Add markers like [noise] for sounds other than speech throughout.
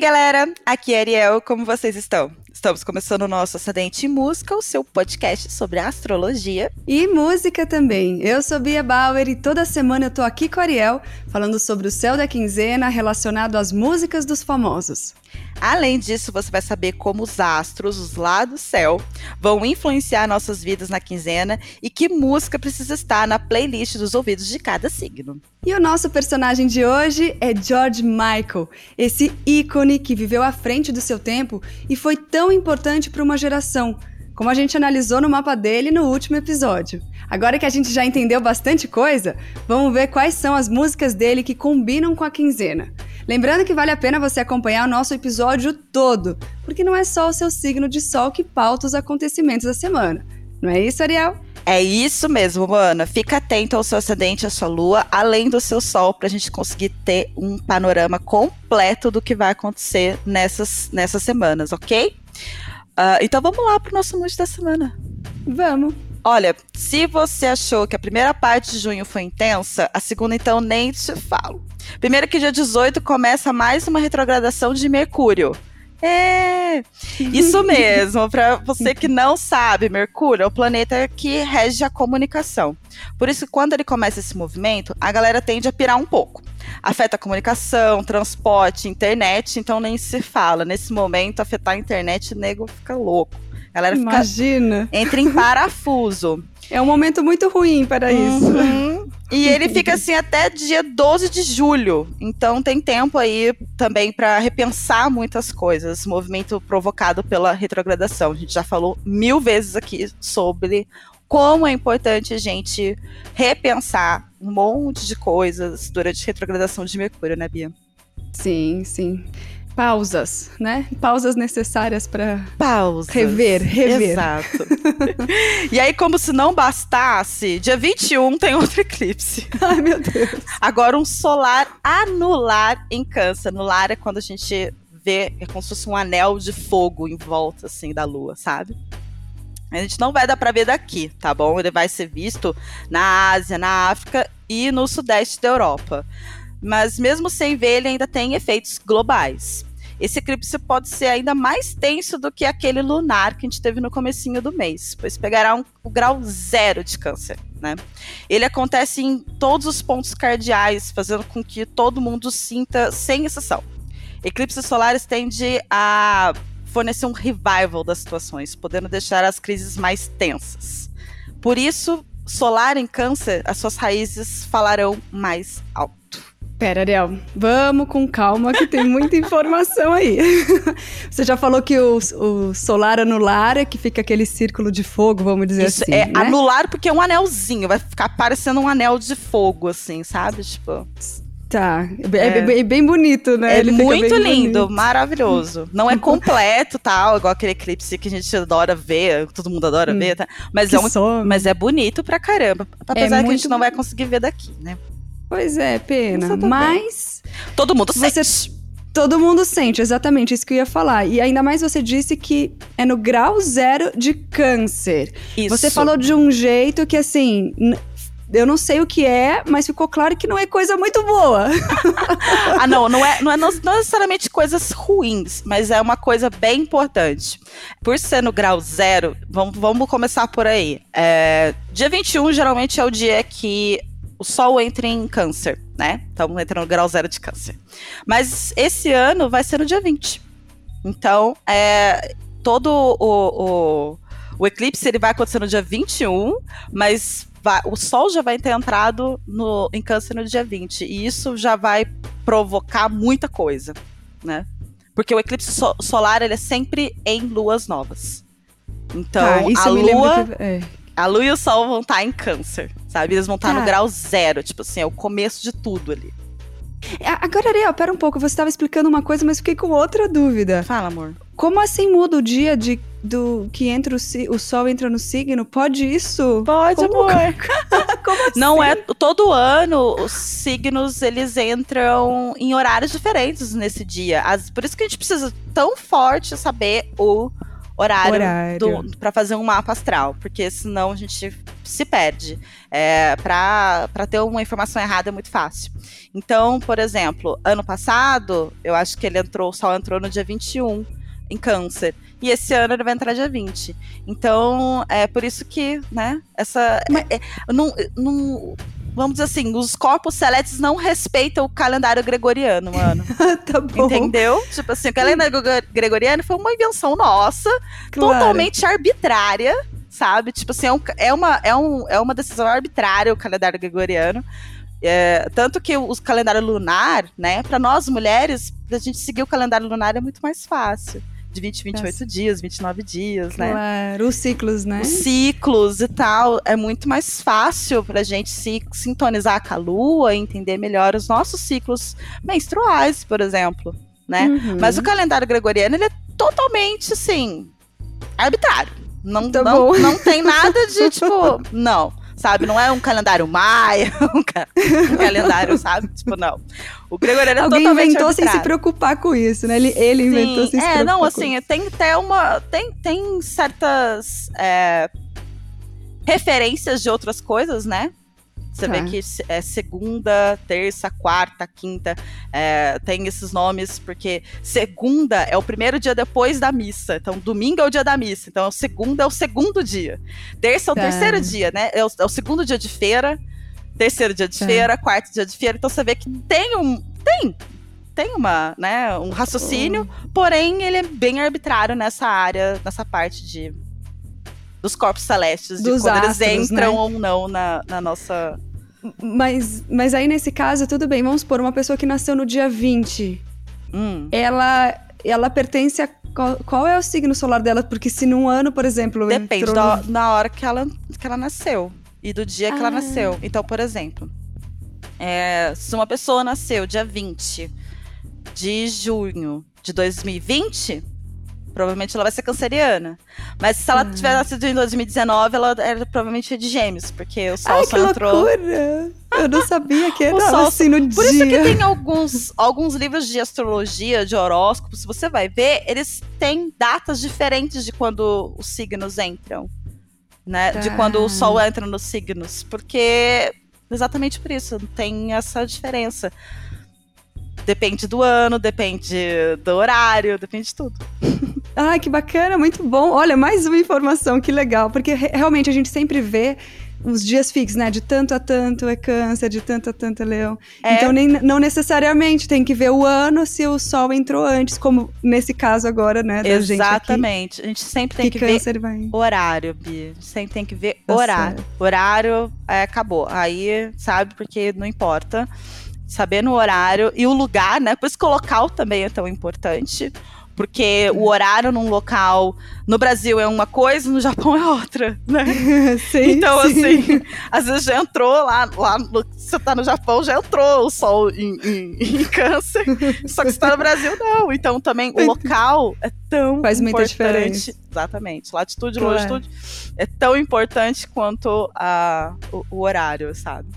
galera, aqui é Ariel, como vocês estão? Estamos começando o nosso Acidente em Música, o seu podcast sobre astrologia. E música também. Eu sou Bia Bauer e toda semana eu tô aqui com a Ariel, falando sobre o céu da quinzena relacionado às músicas dos famosos. Além disso, você vai saber como os astros, os lá do céu, vão influenciar nossas vidas na quinzena e que música precisa estar na playlist dos ouvidos de cada signo. E o nosso personagem de hoje é George Michael, esse ícone que viveu à frente do seu tempo e foi tão importante para uma geração, como a gente analisou no mapa dele no último episódio. Agora que a gente já entendeu bastante coisa, vamos ver quais são as músicas dele que combinam com a quinzena. Lembrando que vale a pena você acompanhar o nosso episódio todo, porque não é só o seu signo de sol que pauta os acontecimentos da semana. Não é isso, Ariel? É isso mesmo, Ana. Fica atento ao seu ascendente, à sua lua, além do seu sol, para a gente conseguir ter um panorama completo do que vai acontecer nessas, nessas semanas, ok? Uh, então vamos lá para o nosso mood da semana. Vamos. Olha, se você achou que a primeira parte de junho foi intensa, a segunda então nem te falo. Primeiro que dia 18 começa mais uma retrogradação de Mercúrio. É, isso mesmo. Para você que não sabe, Mercúrio é o planeta que rege a comunicação. Por isso, quando ele começa esse movimento, a galera tende a pirar um pouco. Afeta a comunicação, transporte, internet, então nem se fala. Nesse momento, afetar a internet, o nego fica louco. A galera fica, Imagina. entra em parafuso. É um momento muito ruim para isso. Uhum. E ele fica assim até dia 12 de julho. Então tem tempo aí também para repensar muitas coisas. Movimento provocado pela retrogradação. A gente já falou mil vezes aqui sobre como é importante a gente repensar um monte de coisas durante a retrogradação de Mercúrio, né, Bia? Sim, sim pausas, né? Pausas necessárias para pausas. Rever, rever. Exato. [laughs] e aí, como se não bastasse, dia 21 tem outro eclipse. [laughs] Ai, meu Deus. Agora um solar anular em câncer. Anular é quando a gente vê, é como se fosse um anel de fogo em volta, assim, da lua, sabe? A gente não vai dar para ver daqui, tá bom? Ele vai ser visto na Ásia, na África e no sudeste da Europa. Mas mesmo sem ver, ele ainda tem efeitos globais esse eclipse pode ser ainda mais tenso do que aquele lunar que a gente teve no comecinho do mês, pois pegará um, o grau zero de câncer. Né? Ele acontece em todos os pontos cardeais, fazendo com que todo mundo sinta, sem exceção. Eclipses solares tendem a fornecer um revival das situações, podendo deixar as crises mais tensas. Por isso, solar em câncer, as suas raízes falarão mais alto. Pera, Ariel, vamos com calma que tem muita informação aí. [laughs] Você já falou que o, o, solar anular é que fica aquele círculo de fogo, vamos dizer Isso, assim. É né? anular porque é um anelzinho, vai ficar parecendo um anel de fogo, assim, sabe? Tipo. Tá. É, é bem, bem, bonito, né? É Ele muito lindo, bonito. maravilhoso. Não é completo, tal, igual aquele eclipse que a gente adora ver, todo mundo adora hum, ver, tá? Mas, é um, mas é bonito pra caramba. Apesar é que a gente não vai conseguir ver daqui, né? Pois é, pena. Mas. Todo mundo você... sente. Todo mundo sente, exatamente isso que eu ia falar. E ainda mais você disse que é no grau zero de câncer. Isso. Você falou de um jeito que, assim, eu não sei o que é, mas ficou claro que não é coisa muito boa. [laughs] ah, não, não é, não é não necessariamente coisas ruins, mas é uma coisa bem importante. Por ser no grau zero, vamos, vamos começar por aí. É, dia 21 geralmente é o dia que o Sol entra em câncer, né? Estamos entrando no grau zero de câncer. Mas esse ano vai ser no dia 20. Então, é, todo o, o, o eclipse ele vai acontecer no dia 21, mas vai, o Sol já vai ter entrado no, em câncer no dia 20. E isso já vai provocar muita coisa, né? Porque o eclipse so, solar ele é sempre em luas novas. Então, ah, a lua. Que... É. A lua e o sol vão estar tá em câncer, sabe? Eles vão estar tá no grau zero, tipo assim, é o começo de tudo ali. Agora, Ariel, pera um pouco. Você estava explicando uma coisa, mas fiquei com outra dúvida. Fala, amor. Como assim muda o dia de, do que entra o, o sol entra no signo? Pode isso? Pode, Como? amor. [laughs] Como assim? Não é todo ano os signos eles entram em horários diferentes nesse dia. As, por isso que a gente precisa tão forte saber o horário, horário. para fazer um mapa astral, porque senão a gente se perde. É, para ter uma informação errada é muito fácil. Então, por exemplo, ano passado, eu acho que ele entrou, o Sol entrou no dia 21 em câncer. E esse ano ele vai entrar dia 20. Então, é por isso que, né, essa. Mas... É, não, não, vamos dizer assim, os corpos celestes não respeitam o calendário gregoriano, mano. [laughs] tá bom. Entendeu? Tipo assim, o calendário gregoriano foi uma invenção nossa, claro. totalmente arbitrária, sabe? Tipo assim, é, um, é, uma, é, um, é uma decisão arbitrária o calendário gregoriano. É, tanto que o calendário lunar, né, para nós mulheres, a gente seguir o calendário lunar é muito mais fácil de 20, 28 Nossa. dias, 29 dias, né? Claro, os ciclos, né? Os ciclos e tal. É muito mais fácil pra gente se sintonizar com a lua, entender melhor os nossos ciclos menstruais, por exemplo, né? Uhum. Mas o calendário gregoriano, ele é totalmente, assim, arbitrário. Não, tá não, não tem nada de, tipo, [laughs] não sabe? Não é um calendário maia, [laughs] um, ca um calendário, sabe? Tipo, não. O gregoriano é Alguém totalmente inventou arbitrário. sem se preocupar com isso, né? Ele, ele inventou sem se é, preocupar não, assim, tem até uma... Tem, tem certas... É, referências de outras coisas, né? Você tá. vê que é segunda, terça, quarta, quinta, é, tem esses nomes, porque segunda é o primeiro dia depois da missa. Então, domingo é o dia da missa. Então, segunda é o segundo dia. Terça é o tá. terceiro dia, né? É o, é o, segundo dia de feira, terceiro dia de tá. feira, quarto dia de feira. Então, você vê que tem um. Tem! Tem uma, né, um raciocínio, oh. porém ele é bem arbitrário nessa área, nessa parte de dos corpos celestes, dos de quando astros, eles entram né? ou não na, na nossa. Mas, mas aí, nesse caso, tudo bem. Vamos supor, uma pessoa que nasceu no dia 20. Hum. Ela, ela pertence a. Qual, qual, é o signo solar dela? Porque se num ano, por exemplo. Depende da, no... da hora que ela, que ela nasceu. E do dia ah. que ela ah. nasceu. Então, por exemplo, é, se uma pessoa nasceu dia 20 de junho de 2020, Provavelmente ela vai ser canceriana. Mas se ela hum. tiver nascido em 2019, ela era provavelmente de gêmeos, porque o sol Ai, só que entrou. Loucura. Eu não sabia que [laughs] era o sol, assim no Por dia. isso que tem alguns, alguns livros de astrologia, de horóscopo, se você vai ver, eles têm datas diferentes de quando os signos entram. Né? Tá. De quando o sol entra nos signos. Porque. Exatamente por isso, tem essa diferença. Depende do ano, depende do horário, depende de tudo. [laughs] Ah, que bacana, muito bom. Olha, mais uma informação, que legal. Porque realmente a gente sempre vê os dias fixos, né? De tanto a tanto é câncer, de tanto a tanto é leão. É. Então, nem, não necessariamente tem que ver o ano se o sol entrou antes, como nesse caso agora, né? Exatamente. Gente a gente sempre tem que, que ver vai... horário, Bi. Sempre tem que ver tá horário. Certo. Horário, é, acabou. Aí, sabe, porque não importa. Saber no horário e o lugar, né? Por isso que o local também é tão importante porque o horário num local no Brasil é uma coisa, no Japão é outra, né? [laughs] sim, então, sim. assim, às vezes já entrou lá, lá no, você tá no Japão, já entrou o sol em, em, em câncer, [laughs] só que você tá no Brasil, não. Então, também, o local é tão Faz importante. muita diferença. Exatamente. Latitude e longitude é tão importante quanto a, o, o horário, sabe?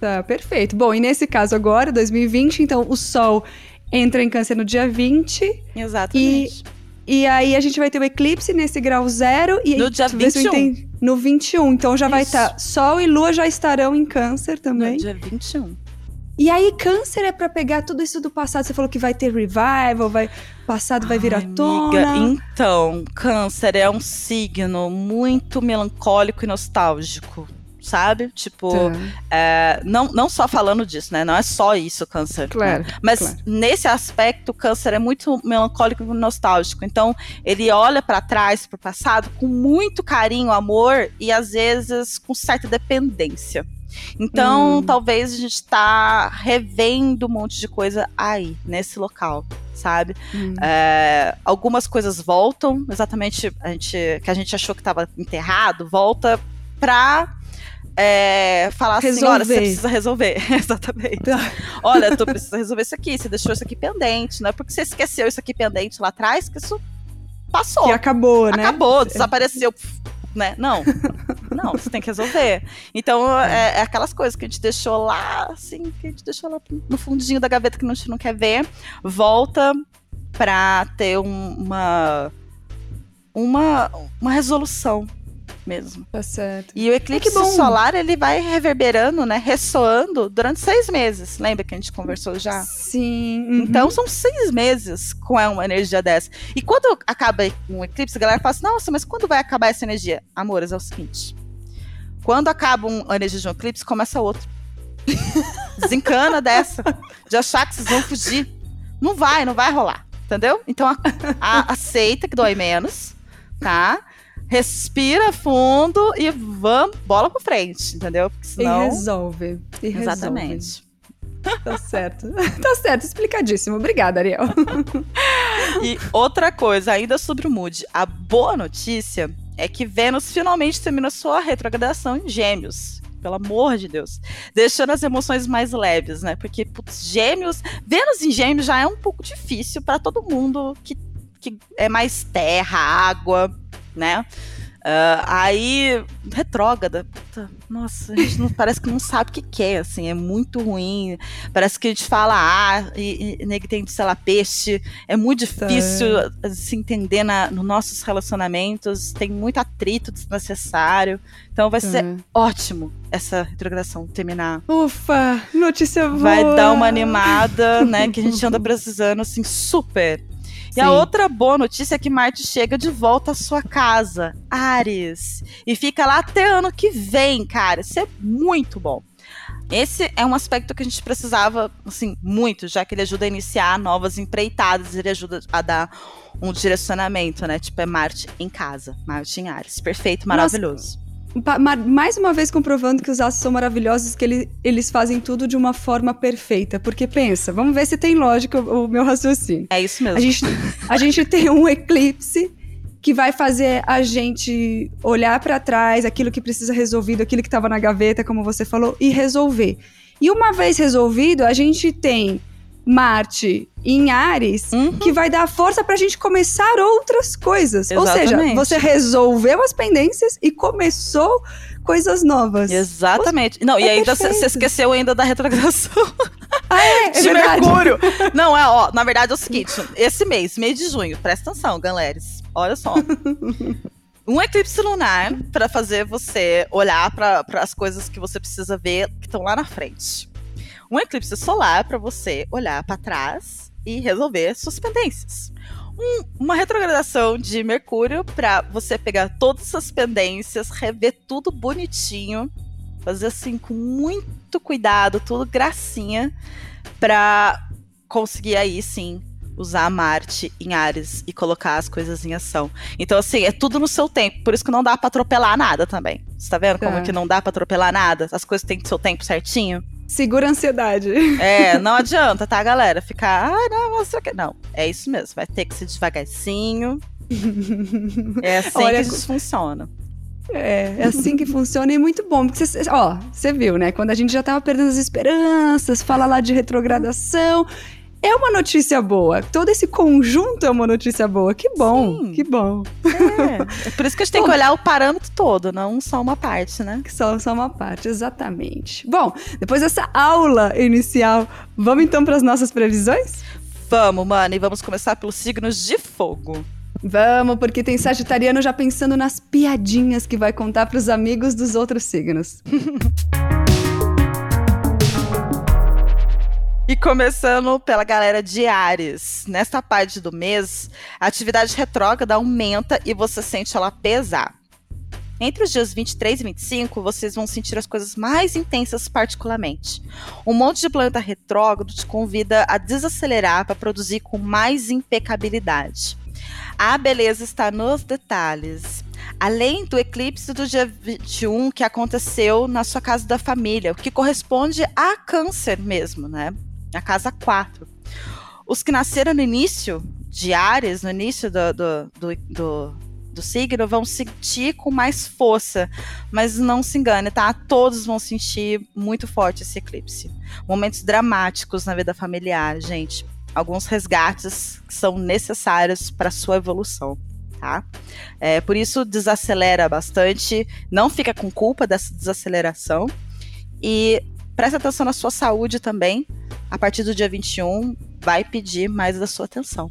Tá, perfeito. Bom, e nesse caso agora, 2020, então o Sol entra em câncer no dia 20. Exatamente. E, e aí a gente vai ter o eclipse nesse grau zero. E no dia 21. No 21. Então já Isso. vai estar. Tá, Sol e Lua já estarão em câncer também. No dia 21. E aí, câncer é para pegar tudo isso do passado. Você falou que vai ter revival, vai passado vai vir à tona. Amiga, então, câncer é um signo muito melancólico e nostálgico sabe? Tipo, tá. é, não, não só falando disso, né? Não é só isso câncer. Claro. Né? Mas claro. nesse aspecto, o câncer é muito melancólico e nostálgico. Então, ele olha para trás, para o passado, com muito carinho, amor e às vezes com certa dependência. Então, hum. talvez a gente está revendo um monte de coisa aí, nesse local, sabe? Hum. É, algumas coisas voltam, exatamente a gente, que a gente achou que estava enterrado, volta para é, falar resolver. assim, olha, você precisa resolver. [laughs] Exatamente. Tá. olha, tu precisa resolver isso aqui, você deixou isso aqui pendente, não é porque você esqueceu isso aqui pendente lá atrás que isso passou. Que acabou, né? Acabou, desapareceu. Né? Não, não, você tem que resolver. Então, é, é, aquelas coisas que a gente deixou lá, assim, que a gente deixou lá no fundinho da gaveta que a gente não quer ver, volta pra ter um, uma uma, uma resolução mesmo. Tá certo. E o eclipse solar, ele vai reverberando, né? Ressoando durante seis meses. Lembra que a gente conversou já? Sim. Uhum. Então são seis meses com uma energia dessa. E quando acaba um eclipse, a galera fala assim: nossa, mas quando vai acabar essa energia? Amores, é o seguinte. Quando acaba um, a energia de um eclipse, começa outro. [laughs] Desencana dessa. De achar que vocês vão fugir. Não vai, não vai rolar. Entendeu? Então a, a, aceita que dói menos, tá? Respira fundo e vamos, bola pra frente, entendeu? Porque senão... E resolve. E Exatamente. Resolve. Tá certo. [laughs] Tá certo, explicadíssimo. Obrigada, Ariel. e outra coisa, ainda sobre o mood. A boa notícia é que Vênus finalmente termina sua retrogradação em Gêmeos. Pelo amor de Deus. Deixando as emoções mais leves, né? Porque, putz, Gêmeos. Vênus em Gêmeos já é um pouco difícil para todo mundo que, que é mais terra, água né? Uh, aí, retrógrada, puta, nossa, a gente não, parece que não sabe o que quer, assim, é muito ruim. Parece que a gente fala ah, e, e tem, sei lá, peixe. É muito difícil é. se entender na, nos nossos relacionamentos, tem muito atrito desnecessário. Então vai ser é. ótimo essa retrogradação terminar. Ufa, notícia boa! Vai dar uma animada, né, que a gente anda precisando, assim, super. E a outra boa notícia é que Marte chega de volta à sua casa, Ares, e fica lá até ano que vem, cara. Isso é muito bom. Esse é um aspecto que a gente precisava, assim, muito, já que ele ajuda a iniciar novas empreitadas, ele ajuda a dar um direcionamento, né? Tipo, é Marte em casa, Marte em Ares. Perfeito, maravilhoso. Nossa mais uma vez comprovando que os astros são maravilhosos, que ele, eles fazem tudo de uma forma perfeita. Porque pensa, vamos ver se tem lógica o, o meu raciocínio. É isso mesmo. A gente, a gente tem um eclipse que vai fazer a gente olhar para trás, aquilo que precisa resolvido, aquilo que estava na gaveta, como você falou, e resolver. E uma vez resolvido, a gente tem Marte em Ares, uhum. que vai dar força pra gente começar outras coisas. Exatamente. Ou seja, você resolveu as pendências e começou coisas novas. Exatamente. Não, é e ainda você esqueceu ainda da retrogradação. [laughs] Ah, é, é de. Mercúrio. Não, é, ó, na verdade é o seguinte, esse mês, mês de junho, presta atenção, galera. Olha só. [laughs] um eclipse lunar para fazer você olhar para as coisas que você precisa ver que estão lá na frente um eclipse solar para você olhar para trás e resolver suas pendências. Um, uma retrogradação de Mercúrio para você pegar todas essas pendências, rever tudo bonitinho, fazer assim com muito cuidado, tudo gracinha, para conseguir aí sim usar Marte em Ares e colocar as coisas em ação. Então, assim, é tudo no seu tempo. Por isso que não dá para atropelar nada também. Você tá vendo como é. que não dá para atropelar nada? As coisas têm seu tempo certinho. Segura a ansiedade. É, não adianta, tá, galera? Ficar, ah, não, não sei o que. Não, é isso mesmo. Vai ter que ser devagarzinho. é [laughs] assim Olha, que isso funciona. É, é assim que funciona e é muito bom. Porque você, ó, você viu, né? Quando a gente já tava perdendo as esperanças, fala lá de retrogradação é uma notícia boa. Todo esse conjunto é uma notícia boa. Que bom, Sim. que bom. É. é por isso que a gente tem que olhar o parâmetro todo, não só uma parte, né? Só, só uma parte, exatamente. Bom, depois dessa aula inicial, vamos então para as nossas previsões? Vamos, mano, e vamos começar pelos signos de fogo. Vamos, porque tem Sagitariano já pensando nas piadinhas que vai contar para os amigos dos outros signos. [laughs] E começando pela galera de Ares. Nesta parte do mês, a atividade retrógrada aumenta e você sente ela pesar. Entre os dias 23 e 25, vocês vão sentir as coisas mais intensas particularmente. Um monte de planeta retrógrado te convida a desacelerar para produzir com mais impecabilidade. A beleza está nos detalhes. Além do eclipse do dia 21 que aconteceu na sua casa da família, o que corresponde a câncer mesmo, né? A casa 4. Os que nasceram no início de Ares, no início do, do, do, do, do signo, vão sentir com mais força. Mas não se engane, tá? Todos vão sentir muito forte esse eclipse. Momentos dramáticos na vida familiar, gente. Alguns resgates que são necessários para sua evolução. Tá? É, por isso desacelera bastante, não fica com culpa dessa desaceleração e presta atenção na sua saúde também, a partir do dia 21, vai pedir mais da sua atenção.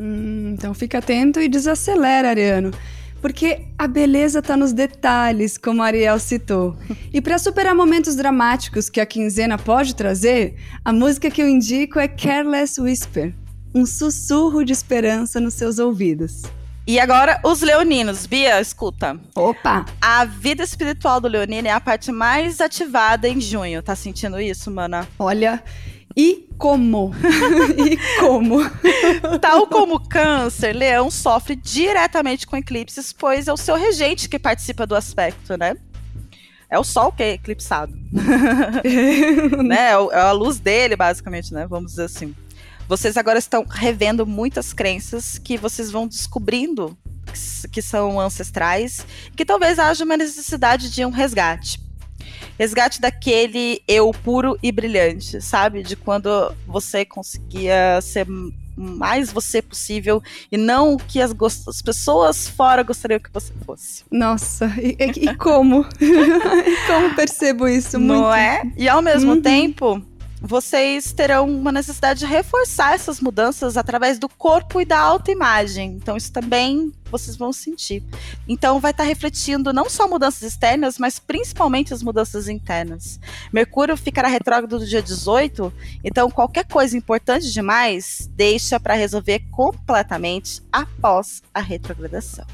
Hum, então fica atento e desacelera, Ariano. Porque a beleza está nos detalhes, como a Ariel citou. E para superar momentos dramáticos que a quinzena pode trazer, a música que eu indico é Careless Whisper um sussurro de esperança nos seus ouvidos. E agora, os leoninos. Bia, escuta. Opa! A vida espiritual do leonino é a parte mais ativada em junho. Tá sentindo isso, mana? Olha, e como? [laughs] e como? Tal como câncer, leão sofre diretamente com eclipses, pois é o seu regente que participa do aspecto, né? É o sol que é eclipsado. [laughs] né? É, é a luz dele, basicamente, né? Vamos dizer assim. Vocês agora estão revendo muitas crenças que vocês vão descobrindo que são ancestrais, que talvez haja uma necessidade de um resgate. Resgate daquele eu puro e brilhante, sabe? De quando você conseguia ser mais você possível e não o que as, as, pessoas fora gostariam que você fosse. Nossa, e, e como? [laughs] como percebo isso? Não muito. é? E ao mesmo uhum. tempo, vocês terão uma necessidade de reforçar essas mudanças através do corpo e da autoimagem. Então, isso também vocês vão sentir. Então, vai estar refletindo não só mudanças externas, mas principalmente as mudanças internas. Mercúrio ficará retrógrado do dia 18, então qualquer coisa importante demais, deixa para resolver completamente após a retrogradação.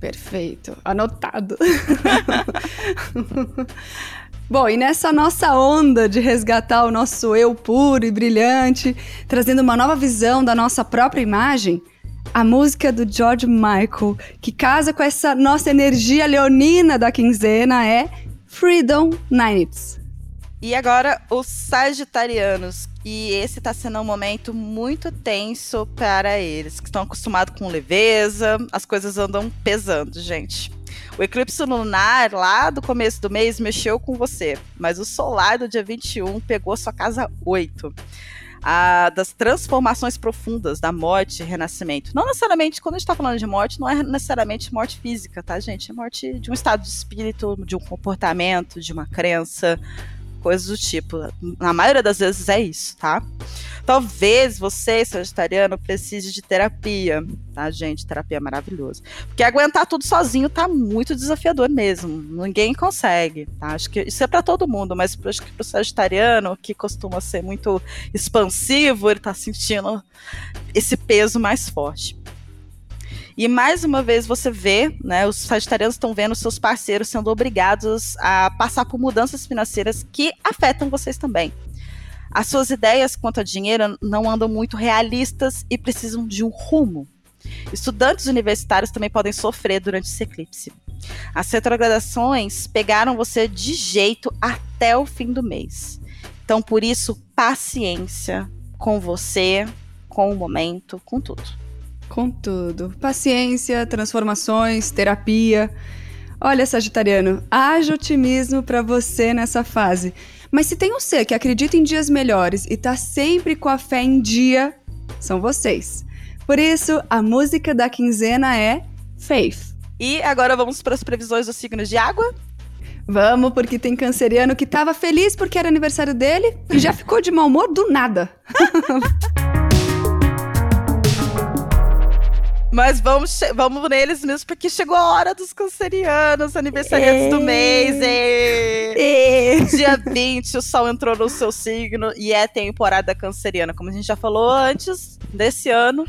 Perfeito, anotado. [laughs] Bom, e nessa nossa onda de resgatar o nosso eu puro e brilhante, trazendo uma nova visão da nossa própria imagem, a música do George Michael, que casa com essa nossa energia leonina da quinzena, é Freedom Nights. E agora, os Sagitarianos. E esse está sendo um momento muito tenso para eles, que estão acostumados com leveza, as coisas andam pesando, gente. O eclipse lunar lá do começo do mês mexeu com você, mas o solar do dia 21 pegou sua casa 8. A, das transformações profundas, da morte e renascimento. Não necessariamente, quando a gente está falando de morte, não é necessariamente morte física, tá, gente? É morte de um estado de espírito, de um comportamento, de uma crença, coisas do tipo. Na maioria das vezes é isso, tá? Talvez você, sagitariano, precise de terapia, tá, gente? Terapia é maravilhosa. Porque aguentar tudo sozinho tá muito desafiador mesmo. Ninguém consegue, tá? Acho que isso é para todo mundo, mas acho que pro sagitariano, que costuma ser muito expansivo, ele tá sentindo esse peso mais forte. E mais uma vez você vê, né, os sagitarianos estão vendo seus parceiros sendo obrigados a passar por mudanças financeiras que afetam vocês também. As suas ideias quanto a dinheiro não andam muito realistas e precisam de um rumo. Estudantes universitários também podem sofrer durante esse eclipse. As retrogradações pegaram você de jeito até o fim do mês. Então, por isso, paciência com você, com o momento, com tudo. Com tudo. Paciência, transformações, terapia. Olha, Sagitariano, haja otimismo para você nessa fase. Mas se tem um ser que acredita em dias melhores e tá sempre com a fé em dia, são vocês. Por isso, a música da quinzena é Faith. E agora vamos para as previsões dos signos de água? Vamos, porque tem canceriano que tava feliz porque era aniversário dele e já ficou de mau humor do nada. [laughs] Mas vamos, vamos neles mesmo, porque chegou a hora dos cancerianos, aniversariantes do mês. E... Dia 20, o sol entrou no seu signo e é temporada canceriana. Como a gente já falou antes, desse ano,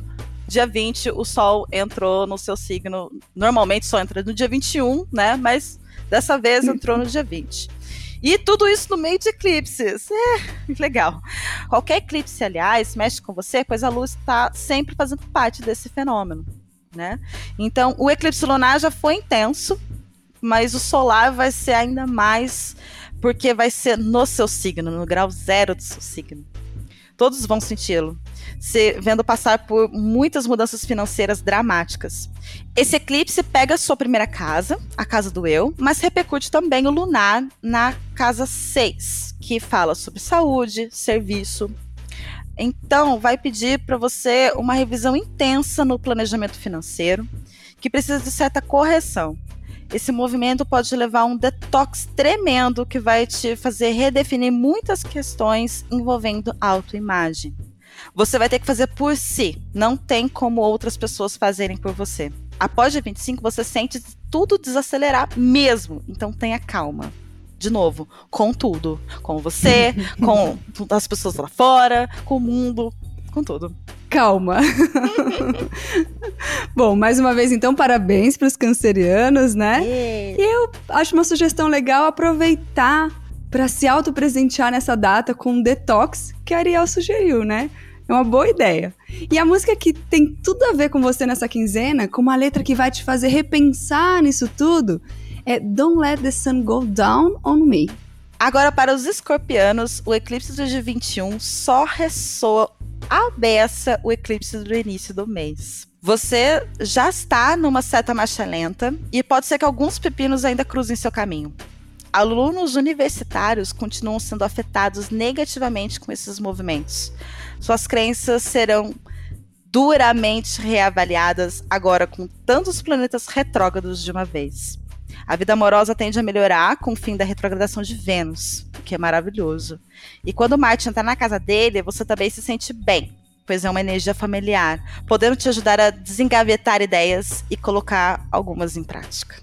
dia 20, o sol entrou no seu signo. Normalmente só entra no dia 21, né? Mas dessa vez entrou no dia 20. E tudo isso no meio de eclipses. É, legal. Qualquer eclipse, aliás, mexe com você, pois a luz está sempre fazendo parte desse fenômeno. Né? Então, o eclipse lunar já foi intenso, mas o solar vai ser ainda mais, porque vai ser no seu signo, no grau zero do seu signo. Todos vão senti-lo se vendo passar por muitas mudanças financeiras dramáticas. Esse eclipse pega sua primeira casa, a casa do eu, mas repercute também o lunar na casa 6, que fala sobre saúde, serviço. Então, vai pedir para você uma revisão intensa no planejamento financeiro, que precisa de certa correção. Esse movimento pode levar a um detox tremendo que vai te fazer redefinir muitas questões envolvendo autoimagem. Você vai ter que fazer por si. Não tem como outras pessoas fazerem por você. Após dia 25, você sente tudo desacelerar mesmo. Então tenha calma. De novo, com tudo. Com você, [laughs] com as pessoas lá fora, com o mundo, com tudo. Calma. [laughs] Bom, mais uma vez, então, parabéns para os cancerianos, né? E eu acho uma sugestão legal aproveitar para se autopresentear nessa data com um detox que a Ariel sugeriu, né? É uma boa ideia. E a música que tem tudo a ver com você nessa quinzena, com uma letra que vai te fazer repensar nisso tudo, é Don't Let the Sun Go Down on Me. Agora, para os escorpianos, o eclipse do dia 21 só ressoa a beça o eclipse do início do mês. Você já está numa seta marcha lenta e pode ser que alguns pepinos ainda cruzem seu caminho. Alunos universitários continuam sendo afetados negativamente com esses movimentos. Suas crenças serão duramente reavaliadas agora com tantos planetas retrógrados de uma vez. A vida amorosa tende a melhorar com o fim da retrogradação de Vênus, o que é maravilhoso. E quando Marte entra na casa dele, você também se sente bem, pois é uma energia familiar, podendo te ajudar a desengavetar ideias e colocar algumas em prática.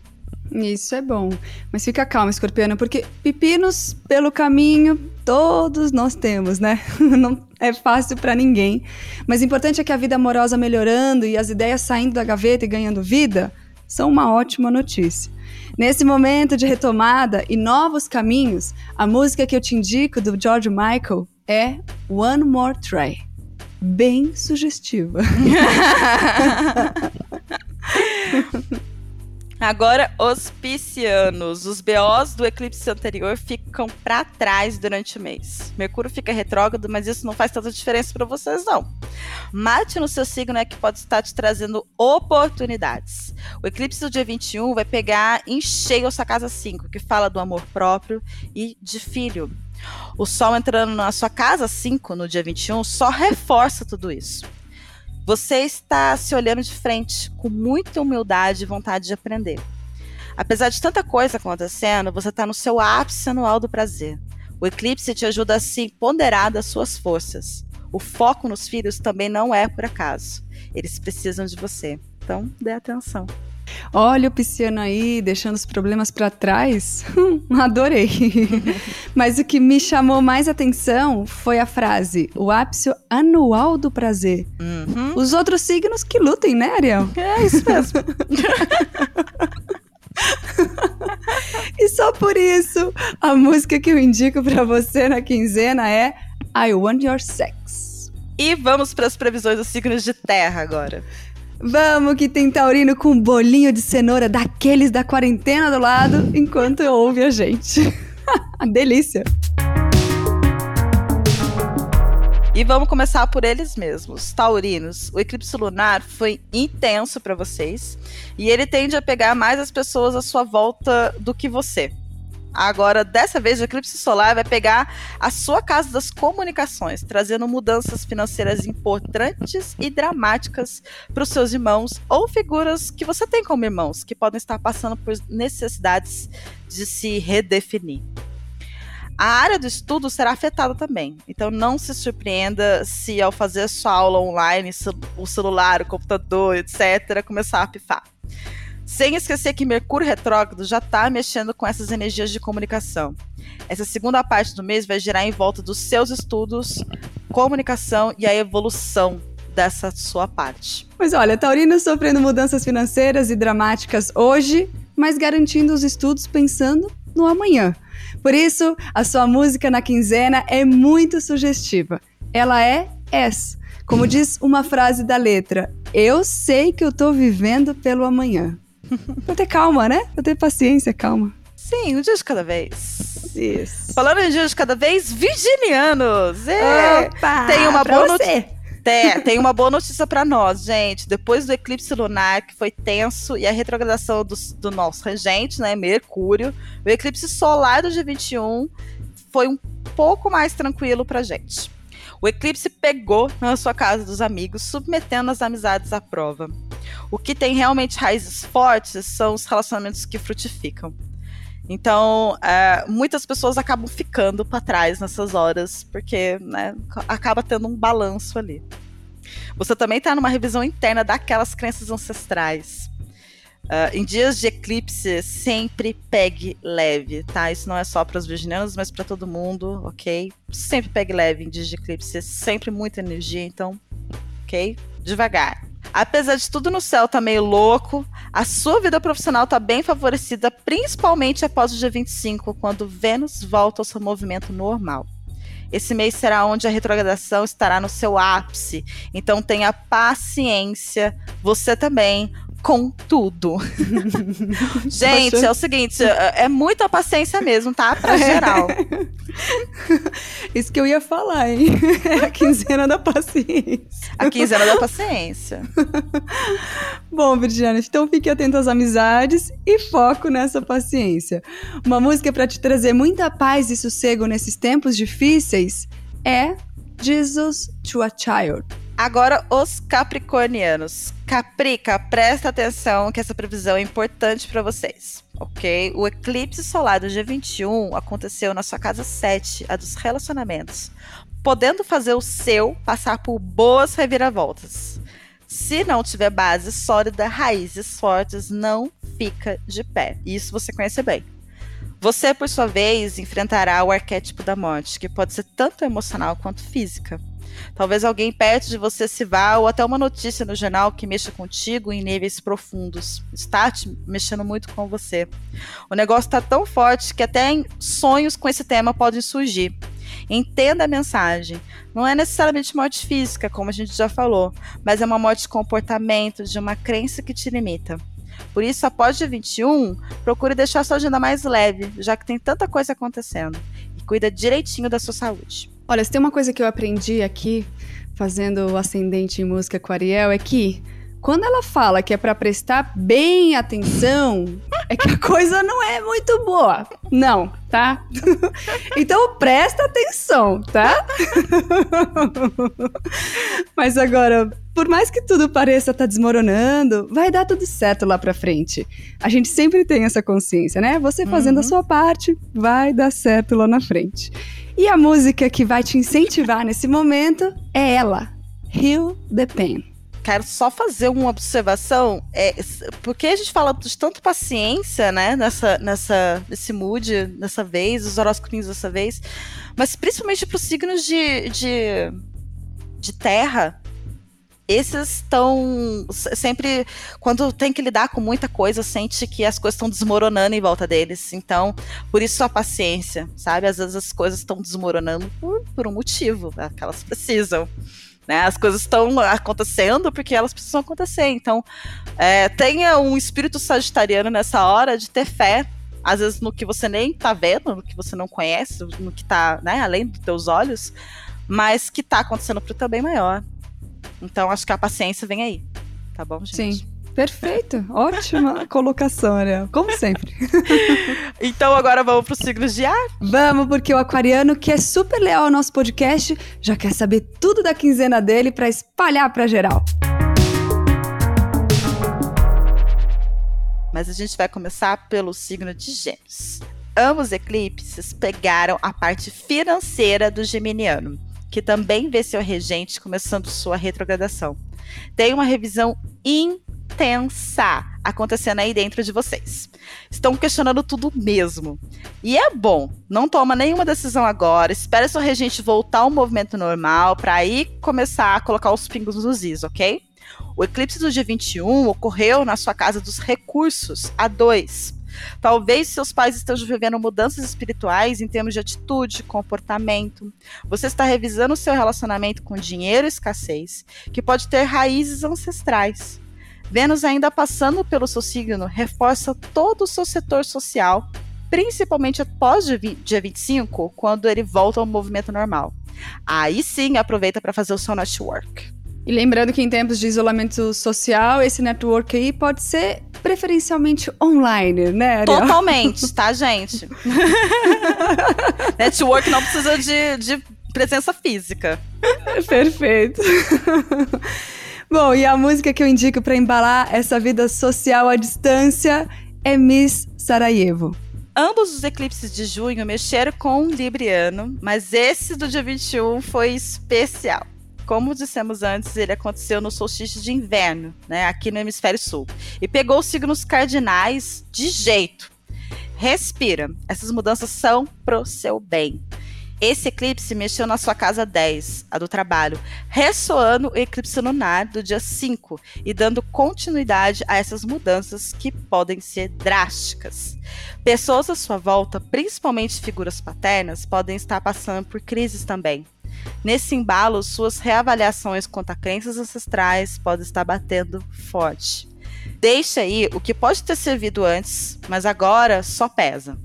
Isso é bom. Mas fica calma, escorpiano, porque pepinos pelo caminho todos nós temos, né? [laughs] Não é fácil para ninguém. Mas o importante é que a vida amorosa melhorando e as ideias saindo da gaveta e ganhando vida são uma ótima notícia. Nesse momento de retomada e novos caminhos, a música que eu te indico do George Michael é One More Try. Bem sugestiva. [laughs] Agora, os piscianos. Os BOs do eclipse anterior ficam para trás durante o mês. Mercúrio fica retrógrado, mas isso não faz tanta diferença para vocês, não. Marte no seu signo é que pode estar te trazendo oportunidades. O eclipse do dia 21 vai pegar em cheio a sua casa 5, que fala do amor próprio e de filho. O Sol entrando na sua casa 5 no dia 21 só reforça tudo isso. Você está se olhando de frente com muita humildade e vontade de aprender. Apesar de tanta coisa acontecendo, você está no seu ápice anual do prazer. O eclipse te ajuda a se ponderar das suas forças. O foco nos filhos também não é por acaso. Eles precisam de você. Então, dê atenção. Olha o pisciano aí, deixando os problemas para trás. Hum, adorei. [laughs] Mas o que me chamou mais atenção foi a frase: o ápice anual do prazer. Uhum. Os outros signos que lutem, né, Ariel? É isso mesmo. [laughs] e só por isso, a música que eu indico para você na quinzena é I Want Your Sex. E vamos para as previsões dos signos de terra agora. Vamos que tem taurino com bolinho de cenoura daqueles da quarentena do lado, enquanto ouve a gente. [laughs] Delícia! E vamos começar por eles mesmos, taurinos. O eclipse lunar foi intenso para vocês e ele tende a pegar mais as pessoas à sua volta do que você. Agora, dessa vez, o eclipse solar vai pegar a sua casa das comunicações, trazendo mudanças financeiras importantes e dramáticas para os seus irmãos ou figuras que você tem como irmãos, que podem estar passando por necessidades de se redefinir. A área do estudo será afetada também, então não se surpreenda se ao fazer sua aula online, o celular, o computador, etc., começar a pifar. Sem esquecer que Mercúrio retrógrado já está mexendo com essas energias de comunicação. Essa segunda parte do mês vai girar em volta dos seus estudos, comunicação e a evolução dessa sua parte. Mas olha, Taurino sofrendo mudanças financeiras e dramáticas hoje, mas garantindo os estudos pensando no amanhã. Por isso, a sua música na quinzena é muito sugestiva. Ela é S. Como diz uma frase da letra, eu sei que eu tô vivendo pelo amanhã. Pra ter calma, né? Pra ter paciência, calma. Sim, um dia de cada vez. Isso. Falando em dia de cada vez, virginianos! É. Opa, tem uma boa notícia. É, tem uma boa notícia para nós, gente. Depois do eclipse lunar, que foi tenso, e a retrogradação do, do nosso regente, né, Mercúrio, o eclipse solar do dia 21 foi um pouco mais tranquilo pra gente. O eclipse pegou na sua casa dos amigos, submetendo as amizades à prova. O que tem realmente raízes fortes são os relacionamentos que frutificam. Então, é, muitas pessoas acabam ficando para trás nessas horas, porque né, acaba tendo um balanço ali. Você também está numa revisão interna daquelas crenças ancestrais. Uh, em dias de eclipse, sempre pegue leve, tá? Isso não é só para os virginianos, mas para todo mundo, ok? Sempre pegue leve em dias de eclipse, sempre muita energia, então, ok? Devagar. Apesar de tudo no céu tá meio louco, a sua vida profissional tá bem favorecida, principalmente após o dia 25, quando Vênus volta ao seu movimento normal. Esse mês será onde a retrogradação estará no seu ápice. Então tenha paciência, você também, com tudo. [laughs] Gente, é o seguinte, é, é muita paciência mesmo, tá? Pra geral. [laughs] Isso que eu ia falar, hein? É [laughs] a quinzena da paciência. A quinzena da paciência. Bom, Virginia, então fique atento às amizades e foco nessa paciência. Uma música para te trazer muita paz e sossego nesses tempos difíceis é Jesus to a Child Agora, os capricornianos. Caprica, presta atenção que essa previsão é importante para vocês, ok? O eclipse solar do dia 21 aconteceu na sua casa 7, a dos relacionamentos, podendo fazer o seu passar por boas reviravoltas. Se não tiver base sólida, raízes fortes, não fica de pé. Isso você conhece bem. Você, por sua vez, enfrentará o arquétipo da morte, que pode ser tanto emocional quanto física. Talvez alguém perto de você se vá, ou até uma notícia no jornal que mexa contigo em níveis profundos. Está te mexendo muito com você. O negócio está tão forte que até sonhos com esse tema podem surgir. Entenda a mensagem. Não é necessariamente morte física, como a gente já falou, mas é uma morte de comportamento, de uma crença que te limita. Por isso, após dia 21, procure deixar sua agenda mais leve, já que tem tanta coisa acontecendo. E cuida direitinho da sua saúde. Olha, se tem uma coisa que eu aprendi aqui, fazendo o ascendente em música com a Ariel, é que quando ela fala que é para prestar bem atenção, é que a [laughs] coisa não é muito boa. Não, tá? [laughs] então presta atenção, tá? [laughs] Mas agora, por mais que tudo pareça estar tá desmoronando, vai dar tudo certo lá pra frente. A gente sempre tem essa consciência, né? Você fazendo uhum. a sua parte, vai dar certo lá na frente. E a música que vai te incentivar nesse momento é ela, Heal the Pain. Quero só fazer uma observação, é, porque a gente fala de tanto paciência, né, nessa, nessa, nesse mood, dessa vez, os horóscopos dessa vez, mas principalmente para os signos de, de, de terra, esses estão sempre quando tem que lidar com muita coisa sente que as coisas estão desmoronando em volta deles então por isso a paciência sabe às vezes as coisas estão desmoronando por, por um motivo né, que elas precisam né? As coisas estão acontecendo porque elas precisam acontecer. Então, é, tenha um espírito sagitariano nessa hora de ter fé, às vezes no que você nem tá vendo, no que você não conhece, no que tá né, além dos teus olhos, mas que tá acontecendo pro teu bem maior. Então acho que a paciência vem aí. Tá bom, gente? Sim. Perfeito, ótima [laughs] colocação, Ariel, como sempre. [laughs] então agora vamos para os signos de ar? Vamos, porque o aquariano, que é super leal ao nosso podcast, já quer saber tudo da quinzena dele para espalhar para geral. Mas a gente vai começar pelo signo de Gêmeos. Ambos eclipses pegaram a parte financeira do geminiano que também vê seu regente começando sua retrogradação. Tem uma revisão intensa acontecendo aí dentro de vocês. Estão questionando tudo mesmo. E é bom, não toma nenhuma decisão agora, espere seu regente voltar ao movimento normal para aí começar a colocar os pingos nos is, ok? O eclipse do dia 21 ocorreu na sua casa dos recursos, a 2. Talvez seus pais estejam vivendo mudanças espirituais em termos de atitude, comportamento. Você está revisando o seu relacionamento com dinheiro e escassez, que pode ter raízes ancestrais. Vênus, ainda passando pelo seu signo, reforça todo o seu setor social, principalmente após dia 25, quando ele volta ao movimento normal. Aí sim, aproveita para fazer o seu network. E lembrando que em tempos de isolamento social, esse network aí pode ser preferencialmente online, né, Ariel? Totalmente, tá, gente? [laughs] network não precisa de, de presença física. Perfeito. [laughs] Bom, e a música que eu indico para embalar essa vida social à distância é Miss Sarajevo. Ambos os eclipses de junho mexeram com o Libriano, mas esse do dia 21 foi especial. Como dissemos antes, ele aconteceu no solstício de inverno, né, aqui no hemisfério sul, e pegou os signos cardinais de jeito. Respira, essas mudanças são pro seu bem. Esse eclipse mexeu na sua casa 10, a do trabalho, ressoando o eclipse lunar do dia 5 e dando continuidade a essas mudanças que podem ser drásticas. Pessoas à sua volta, principalmente figuras paternas, podem estar passando por crises também. Nesse embalo, suas reavaliações quanto a crenças ancestrais podem estar batendo forte. Deixa aí o que pode ter servido antes, mas agora só pesa.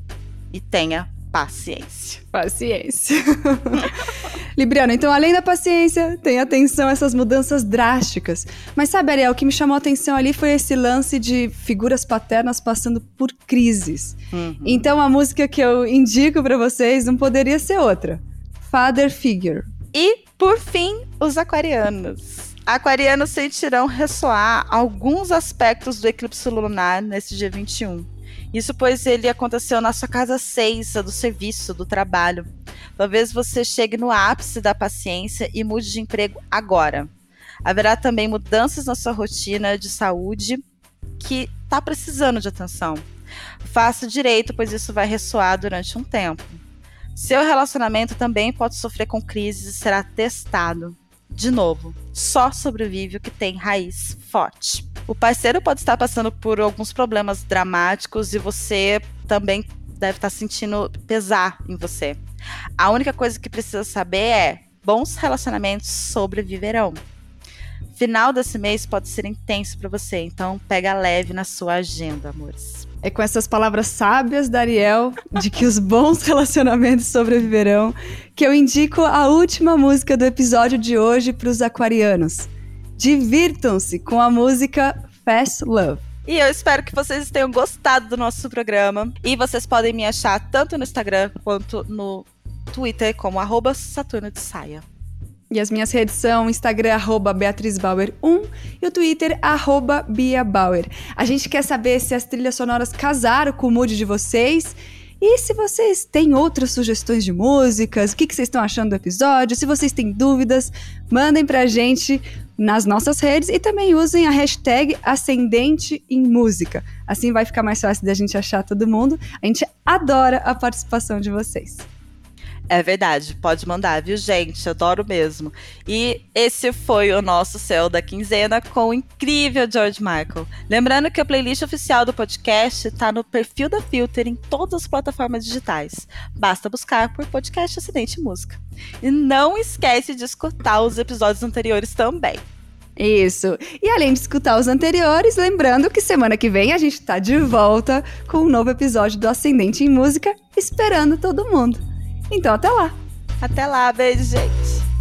E tenha paciência. Paciência. [laughs] Libriano, então além da paciência, tem atenção a essas mudanças drásticas. Mas sabe, Ariel, o que me chamou a atenção ali foi esse lance de figuras paternas passando por crises. Uhum. Então a música que eu indico para vocês não poderia ser outra. Father Figure. E, por fim, os aquarianos. Aquarianos sentirão ressoar alguns aspectos do eclipse lunar nesse dia 21 isso pois ele aconteceu na sua casa 6, do serviço, do trabalho. Talvez você chegue no ápice da paciência e mude de emprego agora. Haverá também mudanças na sua rotina de saúde que está precisando de atenção. Faça direito, pois isso vai ressoar durante um tempo. Seu relacionamento também pode sofrer com crises e será testado. De novo, só sobrevive o que tem raiz forte. O parceiro pode estar passando por alguns problemas dramáticos e você também deve estar sentindo pesar em você. A única coisa que precisa saber é: bons relacionamentos sobreviverão. Final desse mês pode ser intenso para você, então pega leve na sua agenda, amores. É com essas palavras sábias da Ariel, de que os bons [laughs] relacionamentos sobreviverão, que eu indico a última música do episódio de hoje para os aquarianos. Divirtam-se com a música Fast Love. E eu espero que vocês tenham gostado do nosso programa. E vocês podem me achar tanto no Instagram quanto no Twitter como arroba Saturno de Saia. E as minhas redes são Instagram, arroba BeatrizBauer1 e o Twitter, arroba BiaBauer. A gente quer saber se as trilhas sonoras casaram com o mood de vocês e se vocês têm outras sugestões de músicas, o que, que vocês estão achando do episódio, se vocês têm dúvidas, mandem pra gente nas nossas redes e também usem a hashtag Ascendente em Música. Assim vai ficar mais fácil da gente achar todo mundo. A gente adora a participação de vocês. É verdade, pode mandar, viu, gente? Adoro mesmo. E esse foi o nosso céu da quinzena com o incrível George Michael. Lembrando que a playlist oficial do podcast está no perfil da Filter em todas as plataformas digitais. Basta buscar por podcast Acidente Música. E não esquece de escutar os episódios anteriores também. Isso. E além de escutar os anteriores, lembrando que semana que vem a gente está de volta com um novo episódio do Ascendente em Música, esperando todo mundo. Então até lá. Até lá, beijo, gente.